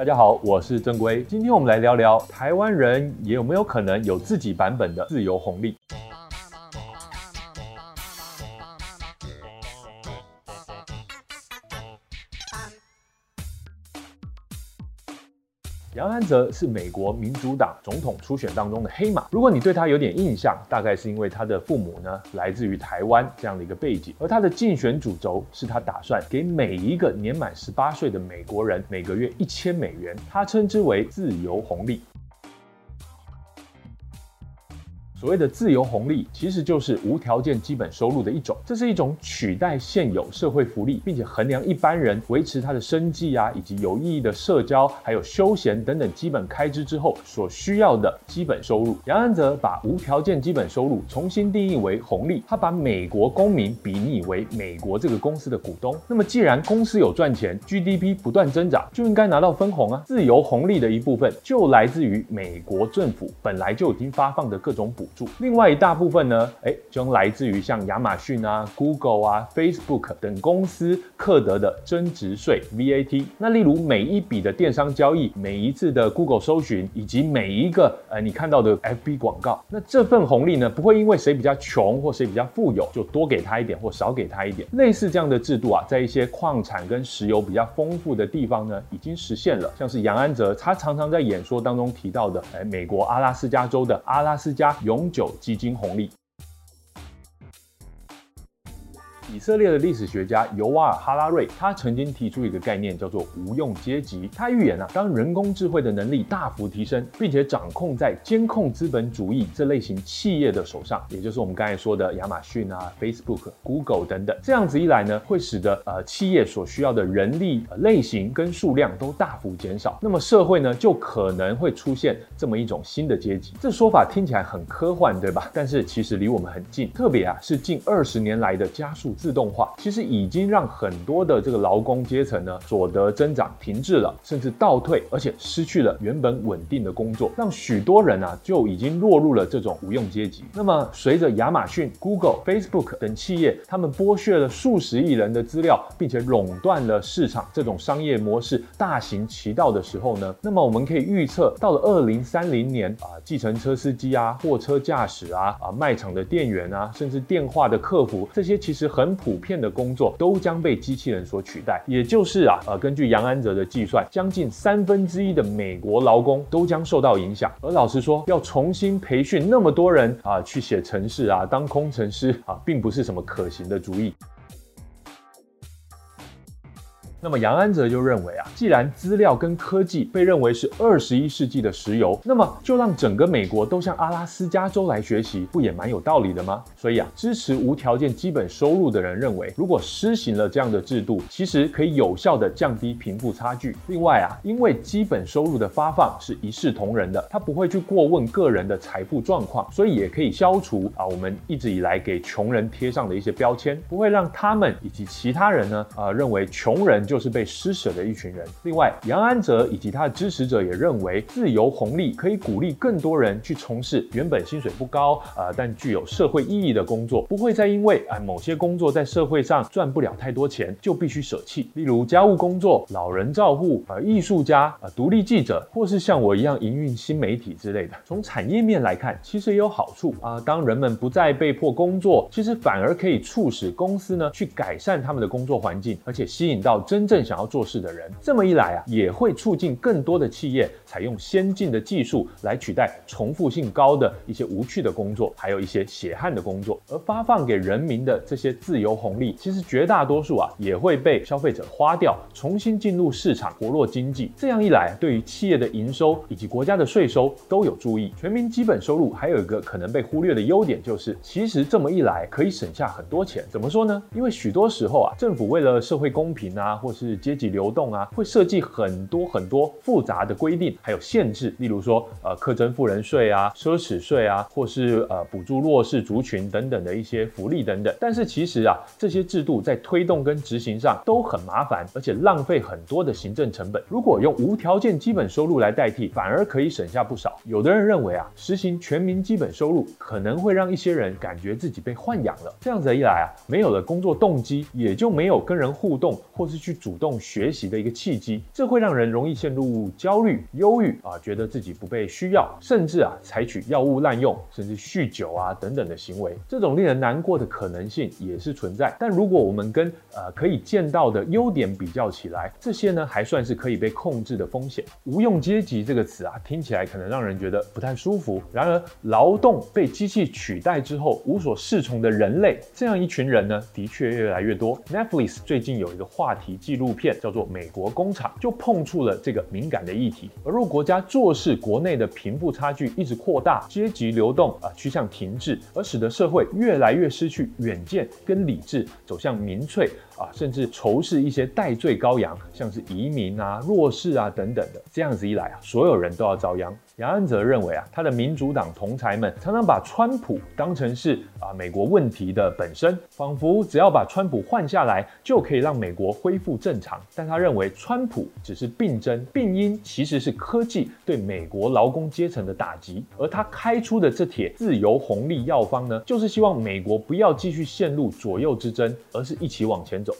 大家好，我是正规。今天我们来聊聊台湾人也有没有可能有自己版本的自由红利。杨安泽是美国民主党总统初选当中的黑马。如果你对他有点印象，大概是因为他的父母呢来自于台湾这样的一个背景，而他的竞选主轴是他打算给每一个年满十八岁的美国人每个月一千美元，他称之为自由红利。所谓的自由红利，其实就是无条件基本收入的一种。这是一种取代现有社会福利，并且衡量一般人维持他的生计啊，以及有意义的社交，还有休闲等等基本开支之后所需要的基本收入。杨安泽把无条件基本收入重新定义为红利，他把美国公民比拟为美国这个公司的股东。那么，既然公司有赚钱，GDP 不断增长，就应该拿到分红啊。自由红利的一部分就来自于美国政府本来就已经发放的各种补。另外一大部分呢，哎，将来自于像亚马逊啊、Google 啊、Facebook 等公司课得的增值税 VAT。那例如每一笔的电商交易、每一次的 Google 搜寻，以及每一个呃你看到的 FB 广告，那这份红利呢，不会因为谁比较穷或谁比较富有，就多给他一点或少给他一点。类似这样的制度啊，在一些矿产跟石油比较丰富的地方呢，已经实现了。像是杨安泽他常常在演说当中提到的，哎，美国阿拉斯加州的阿拉斯加永永久基金红利。以色列的历史学家尤瓦尔·哈拉瑞，他曾经提出一个概念，叫做无用阶级。他预言啊，当人工智慧的能力大幅提升，并且掌控在监控资本主义这类型企业的手上，也就是我们刚才说的亚马逊啊、Facebook、Google 等等，这样子一来呢，会使得呃企业所需要的人力、呃、类型跟数量都大幅减少。那么社会呢，就可能会出现这么一种新的阶级。这说法听起来很科幻，对吧？但是其实离我们很近，特别啊是近二十年来的加速。自动化其实已经让很多的这个劳工阶层呢，所得增长停滞了，甚至倒退，而且失去了原本稳定的工作，让许多人啊就已经落入了这种无用阶级。那么，随着亚马逊、Google、Facebook 等企业，他们剥削了数十亿人的资料，并且垄断了市场，这种商业模式大行其道的时候呢，那么我们可以预测，到了二零三零年啊，计程车司机啊、货车驾驶啊、啊卖场的店员啊，甚至电话的客服，这些其实很。普遍的工作都将被机器人所取代，也就是啊，呃，根据杨安泽的计算，将近三分之一的美国劳工都将受到影响。而老实说，要重新培训那么多人啊，去写程式啊，当工程师啊，并不是什么可行的主意。那么杨安泽就认为啊，既然资料跟科技被认为是二十一世纪的石油，那么就让整个美国都向阿拉斯加州来学习，不也蛮有道理的吗？所以啊，支持无条件基本收入的人认为，如果施行了这样的制度，其实可以有效的降低贫富差距。另外啊，因为基本收入的发放是一视同仁的，他不会去过问个人的财富状况，所以也可以消除啊我们一直以来给穷人贴上的一些标签，不会让他们以及其他人呢啊认为穷人。就是被施舍的一群人。另外，杨安泽以及他的支持者也认为，自由红利可以鼓励更多人去从事原本薪水不高啊、但具有社会意义的工作，不会再因为啊、某些工作在社会上赚不了太多钱就必须舍弃。例如家务工作、老人照护、呃艺术家、啊、独立记者，或是像我一样营运新媒体之类的。从产业面来看，其实也有好处啊、当人们不再被迫工作，其实反而可以促使公司呢去改善他们的工作环境，而且吸引到真。真正想要做事的人，这么一来啊，也会促进更多的企业采用先进的技术来取代重复性高的一些无趣的工作，还有一些血汗的工作。而发放给人民的这些自由红利，其实绝大多数啊，也会被消费者花掉，重新进入市场，活络经济。这样一来，对于企业的营收以及国家的税收都有助益。全民基本收入还有一个可能被忽略的优点，就是其实这么一来可以省下很多钱。怎么说呢？因为许多时候啊，政府为了社会公平啊，或或是阶级流动啊，会设计很多很多复杂的规定，还有限制，例如说，呃，课征富人税啊、奢侈税啊，或是呃，补助弱势族群等等的一些福利等等。但是其实啊，这些制度在推动跟执行上都很麻烦，而且浪费很多的行政成本。如果用无条件基本收入来代替，反而可以省下不少。有的人认为啊，实行全民基本收入可能会让一些人感觉自己被豢养了，这样子一来啊，没有了工作动机，也就没有跟人互动或是去。主动学习的一个契机，这会让人容易陷入焦虑、忧郁啊，觉得自己不被需要，甚至啊采取药物滥用，甚至酗酒啊等等的行为。这种令人难过的可能性也是存在。但如果我们跟呃可以见到的优点比较起来，这些呢还算是可以被控制的风险。无用阶级这个词啊，听起来可能让人觉得不太舒服。然而，劳动被机器取代之后，无所适从的人类这样一群人呢，的确越来越多。Netflix 最近有一个话题纪录片叫做《美国工厂》，就碰触了这个敏感的议题。而若国家坐视国内的贫富差距一直扩大，阶级流动啊趋向停滞，而使得社会越来越失去远见跟理智，走向民粹啊，甚至仇视一些代罪羔羊，像是移民啊、弱势啊等等的。这样子一来啊，所有人都要遭殃。杨安泽认为啊，他的民主党同侪们常常把川普当成是啊美国问题的本身，仿佛只要把川普换下来就可以让美国恢复正常。但他认为川普只是病症，病因其实是科技对美国劳工阶层的打击，而他开出的这帖自由红利药方呢，就是希望美国不要继续陷入左右之争，而是一起往前走。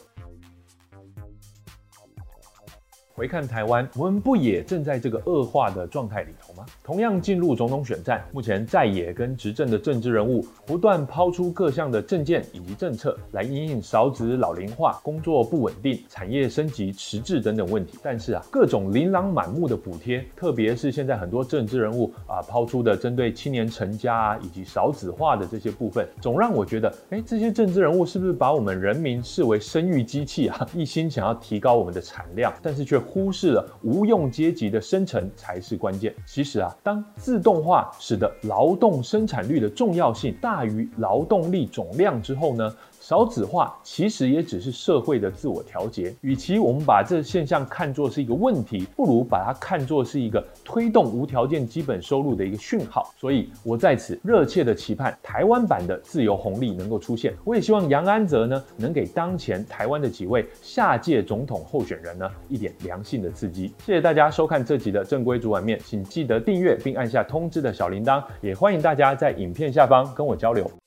回看台湾，我们不也正在这个恶化的状态里头吗？同样进入总统选战，目前在野跟执政的政治人物不断抛出各项的政见以及政策，来因应少子老龄化、工作不稳定、产业升级迟滞等等问题。但是啊，各种琳琅满目的补贴，特别是现在很多政治人物啊抛出的针对青年成家啊以及少子化的这些部分，总让我觉得，哎，这些政治人物是不是把我们人民视为生育机器啊？一心想要提高我们的产量，但是却忽视了无用阶级的生成才是关键。其实啊，当自动化使得劳动生产率的重要性大于劳动力总量之后呢，少子化其实也只是社会的自我调节。与其我们把这现象看作是一个问题，不如把它看作是一个推动无条件基本收入的一个讯号。所以，我在此热切的期盼台湾版的自由红利能够出现。我也希望杨安泽呢，能给当前台湾的几位下届总统候选人呢一点良性的刺激。谢谢大家收看这集的正规煮碗面，请记得订阅并按下通知的小铃铛，也欢迎大家在影片下方跟我交流。